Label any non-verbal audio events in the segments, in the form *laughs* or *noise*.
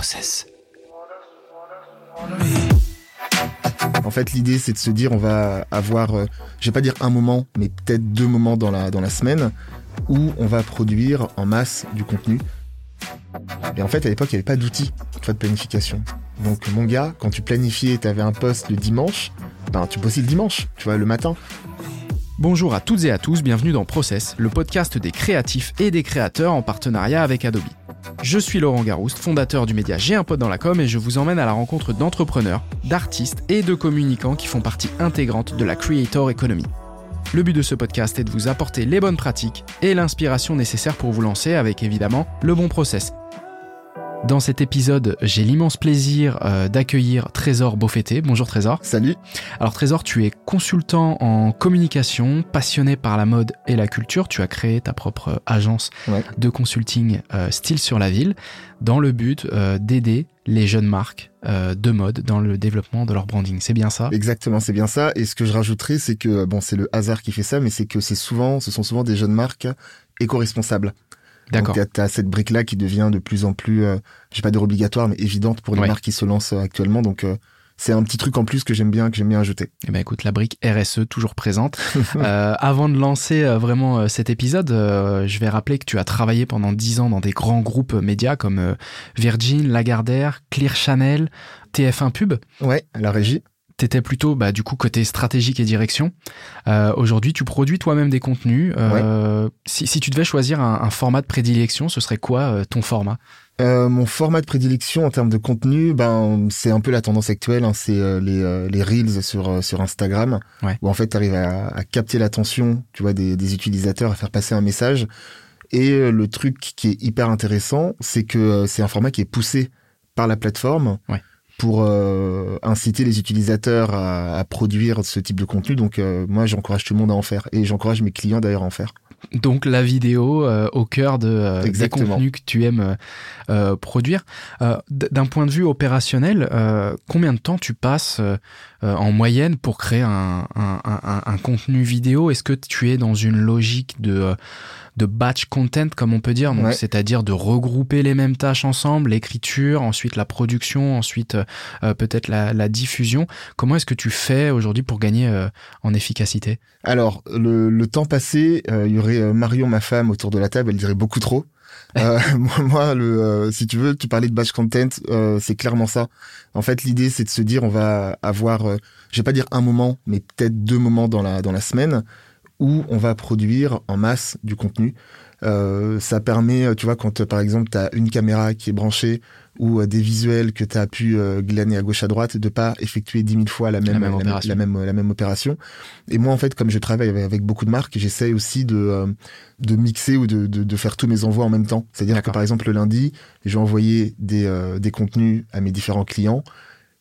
Process. En fait, l'idée, c'est de se dire, on va avoir, euh, je vais pas dire un moment, mais peut-être deux moments dans la, dans la semaine où on va produire en masse du contenu. Et en fait, à l'époque, il n'y avait pas d'outils de planification. Donc, mon gars, quand tu planifiais, tu avais un poste le dimanche, ben, tu bossais le dimanche, tu vois, le matin. Bonjour à toutes et à tous, bienvenue dans Process, le podcast des créatifs et des créateurs en partenariat avec Adobe. Je suis Laurent Garouste, fondateur du média J'ai un pote dans la com et je vous emmène à la rencontre d'entrepreneurs, d'artistes et de communicants qui font partie intégrante de la Creator Economy. Le but de ce podcast est de vous apporter les bonnes pratiques et l'inspiration nécessaire pour vous lancer avec évidemment le bon process dans cet épisode, j'ai l'immense plaisir euh, d'accueillir Trésor Beaufetté. Bonjour Trésor. Salut. Alors Trésor, tu es consultant en communication, passionné par la mode et la culture. Tu as créé ta propre agence de consulting euh, style sur la ville dans le but euh, d'aider les jeunes marques de mode dans le développement de leur branding. C'est bien ça? Exactement, c'est bien ça. Et ce que je rajouterais, c'est que bon, c'est le hasard qui fait ça, mais c'est que c'est souvent, ce sont souvent des jeunes marques éco-responsables. D'accord. Donc tu as cette brique-là qui devient de plus en plus, euh, je vais pas dire obligatoire, mais évidente pour les marques qui se lancent euh, actuellement. Donc euh, c'est un petit truc en plus que j'aime bien, que j'aime bien ajouter. Eh ben écoute, la brique RSE toujours présente. *laughs* euh, avant de lancer euh, vraiment cet épisode, je vais rappeler que tu as travaillé pendant dix ans dans des grands groupes médias comme Virgin, Lagardère, Clear Channel, TF1 Pub. Ouais, la régie t'étais plutôt bah, du coup côté stratégique et direction. Euh, Aujourd'hui, tu produis toi-même des contenus. Euh, si, si, tu devais choisir un, un, format de prédilection, ce serait quoi euh, ton format? Mon format de prédilection en termes de contenu, ben c'est un peu la tendance actuelle. Hein, c'est les, les reels sur sur Instagram, ouais. où en fait tu arrives à, à capter l'attention, tu vois, des, des utilisateurs, à faire passer un message. Et le truc qui est hyper intéressant, c'est que c'est un format qui est poussé par la plateforme. Ouais pour euh, inciter les utilisateurs à, à, produire ce type de contenu. Donc euh, moi, j'encourage tout le monde à en faire et j'encourage mes clients d'ailleurs à en faire. Donc la vidéo euh, au cœur de des contenus que tu aimes produire. D'un point de vue opérationnel, combien de temps tu passes en moyenne pour créer un, un, un, un contenu vidéo Est-ce que tu es dans une logique de de batch content, comme on peut dire, donc c'est-à-dire de regrouper les mêmes tâches ensemble, l'écriture, ensuite la production, ensuite euh, euh, peut-être la, la, diffusion. Comment est-ce que tu fais aujourd'hui pour gagner euh, en efficacité? Alors, le, le, temps passé, il y aurait Marion, ma femme, autour de la table, elle dirait beaucoup trop. Euh, *laughs* moi, le, si tu veux, tu parlais de batch content, euh, c'est clairement ça. En fait, l'idée, c'est de se dire, on va avoir, je vais pas dire un moment, mais peut-être deux moments dans la dans la semaine où on va produire en masse du contenu. Euh, ça permet, tu vois, quand par exemple tu as une caméra qui est branchée ou euh, des visuels que tu as pu euh, glaner à gauche à droite, de pas effectuer dix mille fois la même, la même, opération. La, même, la même opération. Et moi, en fait, comme je travaille avec, beaucoup de marques, j'essaie aussi de, euh, de mixer ou de, de, de, faire tous mes envois en même temps. C'est-à-dire que par exemple le lundi, je vais envoyer des, euh, des contenus à mes différents clients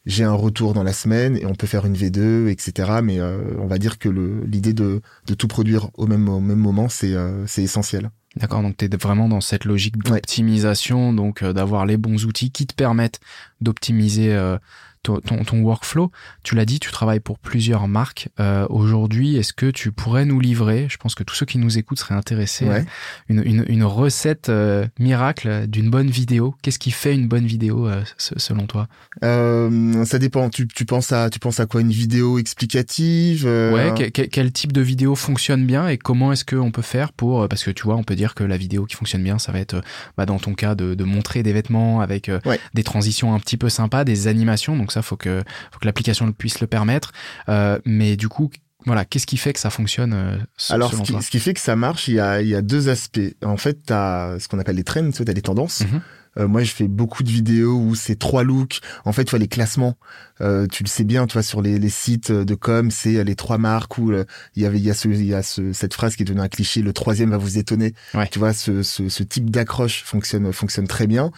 j'ai un retour dans la semaine et on peut faire une V2, etc. Mais euh, on va dire que l'idée de, de, tout produire au même, au même moment, c'est euh, essentiel. D'accord, donc tu es vraiment dans cette logique d'optimisation, donc euh, d'avoir les bons outils qui te permettent d'optimiser euh, ton, ton, workflow. Tu l'as dit, tu travailles pour plusieurs marques. Euh, Aujourd'hui, est-ce que tu pourrais nous livrer, je pense que tous ceux qui nous écoutent seraient intéressés, une, une, une, recette euh, miracle d'une bonne vidéo Qu'est-ce qui fait une bonne vidéo euh, selon toi? Ça dépend. Tu, tu, penses à, tu penses à quoi? Une vidéo explicative Ouais, quel type de vidéo fonctionne bien et comment est-ce qu'on peut faire pour... Parce que tu vois, on peut dire que la vidéo qui fonctionne bien, ça va être, bah, dans ton cas, de, de montrer des vêtements avec des transitions un petit peu sympas, des animations. Donc ça, faut que, faut que l'application puisse le permettre. Euh, mais du coup, voilà, qu'est-ce qui fait que ça fonctionne euh, Alors, ce qui, ce qui, fait que ça marche, il y a, il y a deux aspects. En fait, tu as ce qu'on appelle les trends, tu as les tendances. Mm-hmm. Euh, moi, je fais beaucoup de vidéos où c'est trois looks. En fait, tu vois les classements. Euh, tu le sais bien, tu vois sur les, les sites de com, c'est les trois marques où euh, il y avait il y a ce il y a ce, cette phrase qui est devenue un cliché. Le troisième va vous étonner. Ouais. Tu vois, ce, ce, ce type d'accroche fonctionne fonctionne très bien.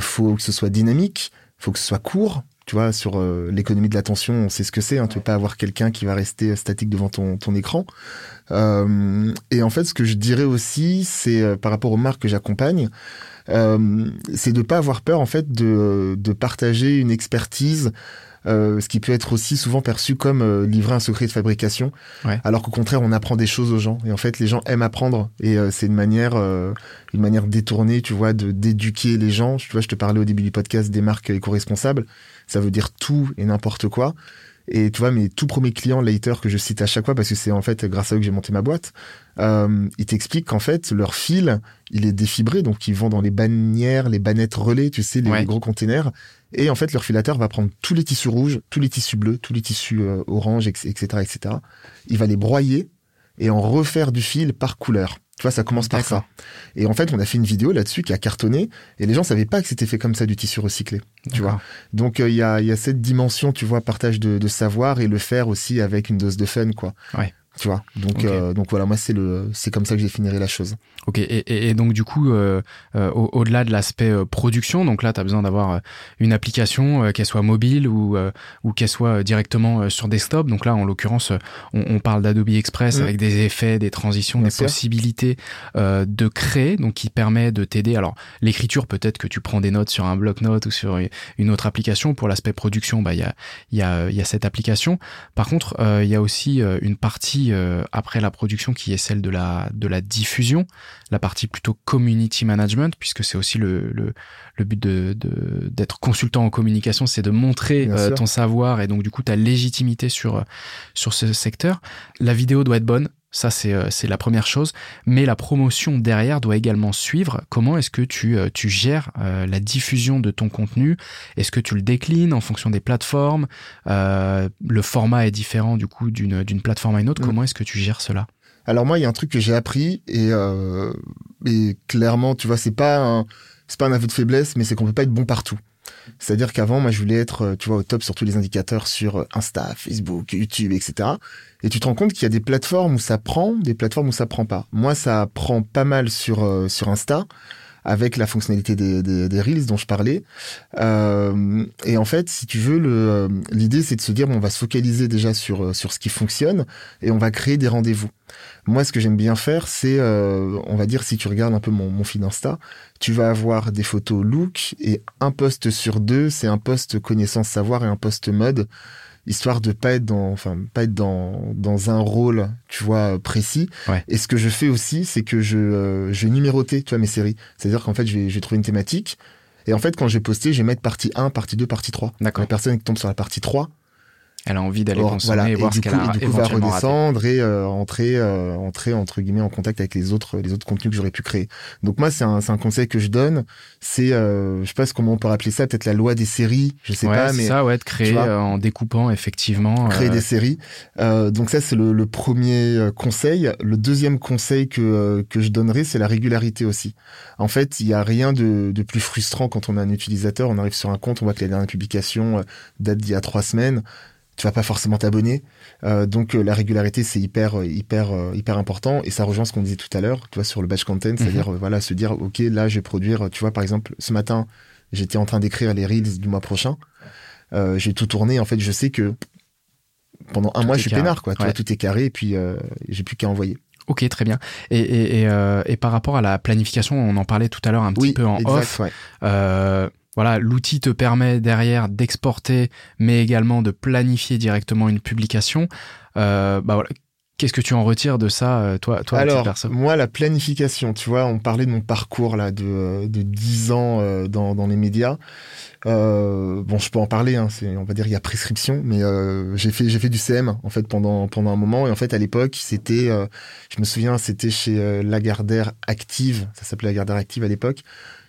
Faut que ce soit dynamique. Faut que ce soit court tu vois, sur euh, l'économie de l'attention, on sait ce que c'est. Hein, tu veux pas avoir quelqu'un qui va rester statique devant ton, ton écran. Euh, et en fait, ce que je dirais aussi, c'est euh, par rapport aux marques que j'accompagne, euh, c'est de pas avoir peur en fait de, de partager une expertise ce qui peut être aussi souvent perçu comme livrer un secret de fabrication, alors qu'au contraire, on apprend des choses aux gens. Et en fait, les gens aiment apprendre, et c'est une manière, une manière détournée, tu vois, de d'éduquer les gens. Tu vois, je te parlais au début du podcast des marques éco-responsables. Ça veut dire tout et n'importe quoi. Et tu vois, mes tout premiers clients later que je cite à chaque fois, parce que c'est en fait grâce à eux que j'ai monté ma boîte, euh, ils t'expliquent qu'en fait, leur fil, il est défibré, donc ils vont dans les bannières, les bannettes relais, tu sais, les, gros containers. Et en fait, leur filateur va prendre tous les tissus rouges, tous les tissus bleus, tous les tissus euh, orange, etc., etc. Il va les broyer et en refaire du fil par couleur. Tu vois, ça commence par ça. Et en fait, on a fait une vidéo là-dessus qui a cartonné et les gens savaient pas que c'était fait comme ça du tissu recyclé. Tu vois. Donc euh, il y, a, y, a, cette dimension, tu vois, partage de, de, savoir et le faire aussi avec une dose de fun, quoi. Ouais. Tu vois. Donc euh, donc voilà, moi c'est le c'est comme ça que j'ai fini la chose. Ok, et, et, donc du coup, euh, euh au-delà de l'aspect production, donc là, tu as besoin d'avoir une application, qu'elle soit mobile ou, ou qu'elle soit directement sur desktop. Donc là, en l'occurrence, on, on, parle d'Adobe Express mmh. avec des effets, des transitions, des possibilités de créer, donc qui permet de t'aider. Alors, l'écriture, peut-être que tu prends des notes sur un bloc-notes ou sur une autre application. Pour l'aspect production, bah il y a, y, a, y a cette application. Par contre, il y a aussi une partie après la production qui est celle de la, de la diffusion la partie plutôt community management, puisque c'est aussi le, le, le but de, d'être consultant en communication, c'est de montrer euh, ton savoir et donc du coup ta légitimité sur, sur ce secteur. La vidéo doit être bonne, ça, c'est, euh, c'est la première chose. Mais la promotion derrière doit également suivre. Comment est-ce que tu, euh, tu gères la diffusion de ton contenu? Est-ce que tu le déclines en fonction des plateformes? Le format est différent du coup d'une, d'une plateforme à une autre. Mm. Comment est-ce que tu gères cela? Alors moi, il y a un truc que j'ai appris et, euh, et clairement, tu vois, c'est pas un, c'est pas un aveu de faiblesse, mais c'est qu'on peut pas être bon partout. C'est-à-dire qu'avant, moi, je voulais être, euh, tu vois, au top sur tous les indicateurs sur euh, Insta, Facebook, YouTube, etc. Et tu te rends compte qu'il y a des plateformes où ça prend, des plateformes où ça prend pas. Moi, ça prend pas mal sur euh, sur Insta avec la fonctionnalité des, reels dont je parlais. Euh, et en fait, si tu veux, le, l'idée c'est de se dire bon, on va se focaliser déjà sur sur ce qui fonctionne et on va créer des rendez-vous. Moi, ce que j'aime bien faire, c'est, euh, on va dire, si tu regardes un peu mon, mon feed Insta, tu vas avoir des photos look et un post sur deux, c'est un post connaissance savoir et un post mode, histoire de pas être dans, enfin, pas être dans, dans un rôle, tu vois, précis. Et ce que je fais aussi, c'est que je, euh, je vais numéroter, tu vois, mes séries. C'est-à-dire qu'en fait, je vais, je vais trouver une thématique. Et en fait, quand j'ai posté, je vais mettre partie 1, partie 2, partie 3. D'accord. La personne qui tombe sur la partie 3, elle a envie d'aller consommer et, voir ce qu'elle a et du coup, va redescendre et euh, entrer, euh, entrer entre guillemets en contact avec les autres, les autres contenus que j'aurais pu créer. Donc moi, c'est un, un conseil que je donne. C'est, euh, je sais pas comment on peut appeler ça, peut-être la loi des séries. Je sais pas, mais ça, ouais, de créer euh, en découpant effectivement. Créer des séries. donc ça, c'est le, le, premier conseil. Le deuxième conseil que que je donnerais, c'est la régularité aussi. En fait, il y a rien de, de plus frustrant quand on est un utilisateur. On arrive sur un compte, on voit que la dernière publication date d'il y a trois semaines tu vas pas forcément t'abonner. Euh, donc euh, la régularité c'est hyper euh, hyper hyper important et ça rejoint ce qu'on disait tout à l'heure, tu vois sur le batch content, c'est-à-dire mhm. voilà se dire ok là je vais produire, tu vois par exemple ce matin j'étais en train d'écrire les reels du mois prochain, j'ai tout tourné en fait je sais que pendant un mois je suis peinard quoi, tu vois tout est carré et puis j'ai plus qu'à envoyer. Ok, très bien. Et, et, et, et, par rapport à la planification, on en parlait tout à l'heure un petit peu en off. Euh, voilà, l'outil te permet derrière d'exporter, mais également de planifier directement une publication. Euh, bah voilà. Qu'est-ce que tu en retires de ça, euh, toi, toi Alors, moi, la planification, tu vois, on parlait de mon parcours là de, euh, de 10 ans dans, dans les médias. Euh, bon, je peux en parler, hein, c'est, on va dire, il y a prescription, mais euh, j'ai fait, j'ai fait du CM en fait pendant pendant un moment, et en fait à l'époque, c'était, je me souviens, c'était chez Lagardère Active, ça s'appelait Lagardère Active à l'époque.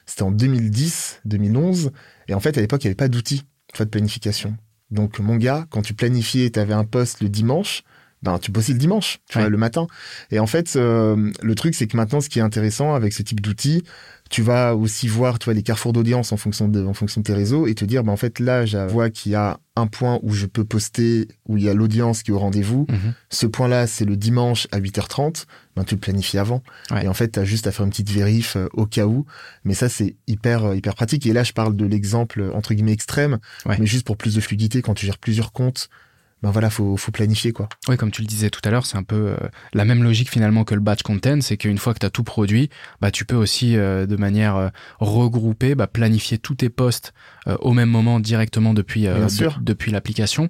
C'était en 2010, 2011. Et en fait, à l'époque, il n'y avait pas d'outils de planification. Donc, mon gars, quand tu planifiais, tu avais un poste le dimanche, ben, tu bossais le dimanche, tu vois, le matin. Et en fait, euh, le truc, c'est que maintenant, ce qui est intéressant avec ce type d'outils, tu vas aussi voir, tu vois, les carrefours d'audience en fonction de, en fonction de tes réseaux et te dire, ben, en fait, là, je vois qu'il y a un point où je peux poster, où il y a l'audience qui est au rendez-vous. Mhm. Ce point-là, c'est le dimanche à 8h30. Ben, tu le planifies avant. Et en fait, tu as juste à faire une petite vérif euh, au cas où. Mais ça, c'est hyper, euh, hyper pratique. Et là, je parle de l'exemple, entre guillemets, extrême. Mais juste pour plus de fluidité, quand tu gères plusieurs comptes, ben voilà, faut, faut planifier quoi. Oui, comme tu le disais tout à l'heure, c'est un peu euh, la même logique finalement que le batch content, c'est qu'une fois que tu as tout produit, bah tu peux aussi euh, de manière euh, regroupée bah, planifier tous tes posts au même moment directement depuis depuis l'application.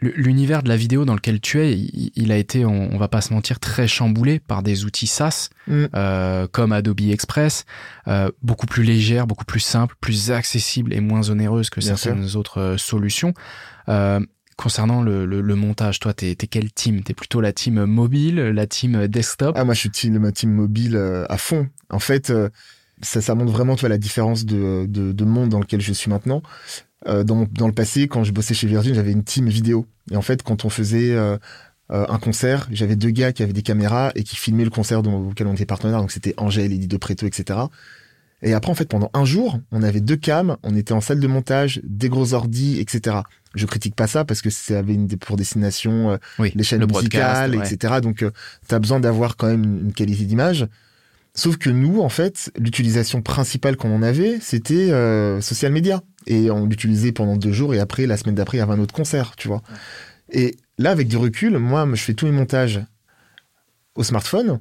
L'univers de la vidéo dans lequel tu es, il, a été, on, va pas se mentir, très chamboulé par des outils SaaS mm. comme Adobe Express, beaucoup plus légère, beaucoup plus simple, plus accessible et moins onéreuse que certaines autres solutions concernant le, le, montage, toi, t'es es quelle team? T'es plutôt la team mobile, la team desktop? Ah, moi, je suis team, ma team mobile euh, à fond. En fait, euh, ça, ça montre vraiment, toi, la différence de, de, de, monde dans lequel je suis maintenant. Euh, dans, dans le passé, quand je bossais chez Virgin, j'avais une team vidéo. Et en fait, quand on faisait un concert, j'avais deux gars qui avaient des caméras et qui filmaient le concert dans, auquel on était partenaire. Donc, c'était Angèle, Eddie De Preto, etc. Et après, en fait, pendant un jour, on avait deux cams, on était en salle de montage, des gros ordis, etc. Je critique pas ça parce que ça avait une pour destination euh, les chaînes musicales, etc. Donc, euh, tu as besoin d'avoir quand même une qualité d'image. Sauf que nous, en fait, l'utilisation principale qu'on en avait, c'était euh, social media. Et on l'utilisait pendant deux jours et après, la semaine d'après, il y avait un autre concert, tu vois. Et là, avec du recul, moi, je fais tous mes montages au smartphone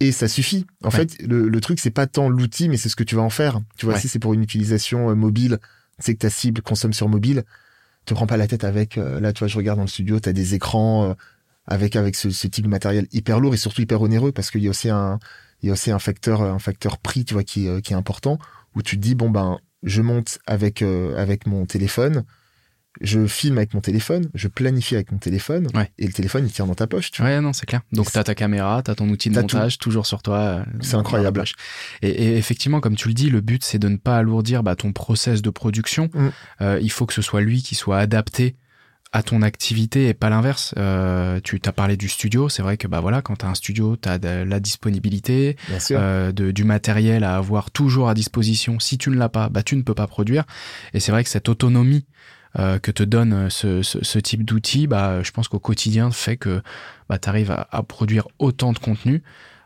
et ça suffit. En fait, le, le truc, c'est pas tant l'outil, mais c'est ce que tu vas en faire. Tu vois, si c'est pour une utilisation euh, mobile, c'est que ta cible consomme sur mobile, te prends pas la tête avec. Euh, là, tu vois, je regarde dans le studio, tu as des écrans euh, avec avec ce, ce, type de matériel hyper lourd et surtout hyper onéreux parce qu'il y a aussi un il y a aussi un facteur un facteur prix, tu vois, qui qui est important où tu te dis bon ben je monte avec avec mon téléphone je filme avec mon téléphone, je planifie avec mon téléphone, et le téléphone il tient dans ta poche. Tu vois. Ouais, non, c'est clair. Donc t'as ta caméra, t'as ton outil de montage toujours sur toi. Euh, c'est incroyable. Et, et, effectivement, comme tu le dis, le but c'est de ne pas alourdir bah, ton process de production. Mm. Euh, il faut que ce soit lui qui soit adapté à ton activité et pas l'inverse. Euh, tu t'as parlé du studio, c'est vrai que bah voilà, quand t'as un studio, t'as de la disponibilité, euh, de, du matériel à avoir toujours à disposition. Si tu ne l'as pas, bah tu ne peux pas produire. Et c'est vrai que cette autonomie euh, que te donne euh, ce, ce, type d'outil, bah, je pense qu'au quotidien fait que bah, tu arrives à, produire autant de contenu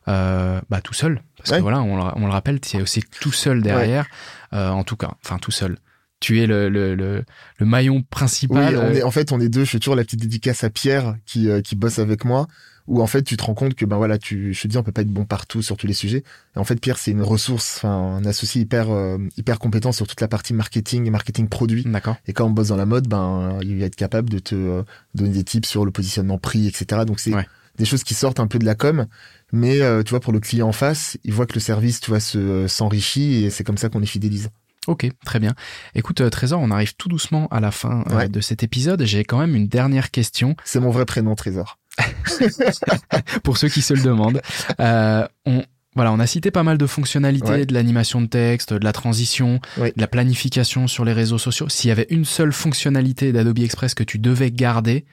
euh, bah, tout seul. Parce que voilà, on, on le rappelle, tu es aussi tout seul derrière, euh, en tout cas, enfin tout seul. Tu es le, le, le, le maillon principal. Oui, on est, en fait, on est deux. Je fais toujours la petite dédicace à Pierre qui, qui bosse avec moi où en fait tu te rends compte que ben voilà tu je te dis on peut pas être bon partout sur tous les sujets. Et en fait Pierre c'est une ressource enfin un associé hyper euh, hyper compétent sur toute la partie marketing et marketing produit. D'accord. Et quand on bosse dans la mode ben il va être capable de te euh, donner des tips sur le positionnement prix etc donc c'est des choses qui sortent un peu de la com. Mais euh, tu vois pour le client en face il voit que le service tu vois se s'enrichit et c'est comme ça qu'on les fidélise Ok, très bien. Écoute, Trésor, on arrive tout doucement à la fin de cet épisode. J'ai quand même une dernière question. C'est mon vrai prénom, Trésor. *laughs* pour ceux qui se le demandent. Euh, on, voilà, on a cité pas mal de fonctionnalités, de l'animation de texte, de la transition, de la planification sur les réseaux sociaux. S'il y avait une seule fonctionnalité d'Adobe Express que tu devais garder,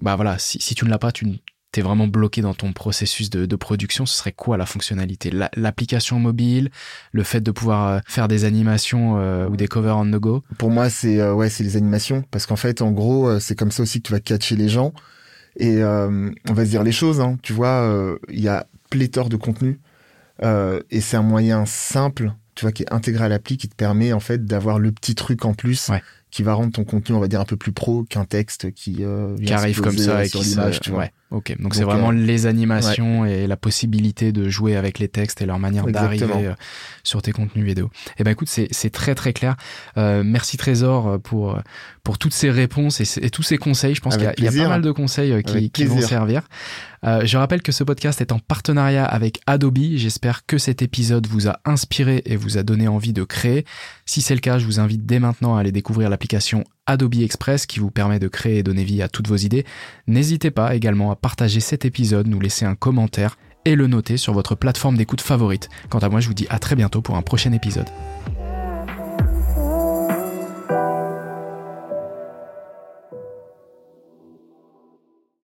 bah voilà, si, si tu ne l'as pas, tu t'es vraiment bloqué dans ton processus de, de production, ce serait quoi la fonctionnalité? L'application mobile, le fait de pouvoir euh, faire des animations euh, ou des covers on the go? Pour moi, c'est ouais, c'est les animations parce qu'en fait, en gros, c'est comme ça aussi que tu vas catcher les gens. Et euh, on va se dire les choses, hein. tu vois, euh, il y a pléthore de contenu euh, et c'est un moyen simple, tu vois, qui est intégré à l'appli, qui te permet en fait d'avoir le petit truc en plus qui va rendre ton contenu, on va dire, un peu plus pro qu'un texte qui, qui arrive comme ça et qui l'image, tu vois. Ouais. Ok, donc c'est vraiment les animations et la possibilité de jouer avec les textes et leur manière d'arriver sur tes contenus vidéo. Eh ben écoute, c'est très très clair. Euh, merci Trésor pour pour toutes ces réponses et, tous ces conseils. Je pense qu'il y, a pas mal de conseils euh, qui, qui vont servir. Euh, je rappelle que ce podcast est en partenariat avec Adobe. J'espère que cet épisode vous a inspiré et vous a donné envie de créer. Si c'est le cas, je vous invite dès maintenant à aller découvrir l'application Adobe Express qui vous permet de créer et donner vie à toutes vos idées. N'hésitez pas également à partager cet épisode, nous laisser un commentaire et le noter sur votre plateforme d'écoute favorite. Quant à moi, je vous dis à très bientôt pour un prochain épisode.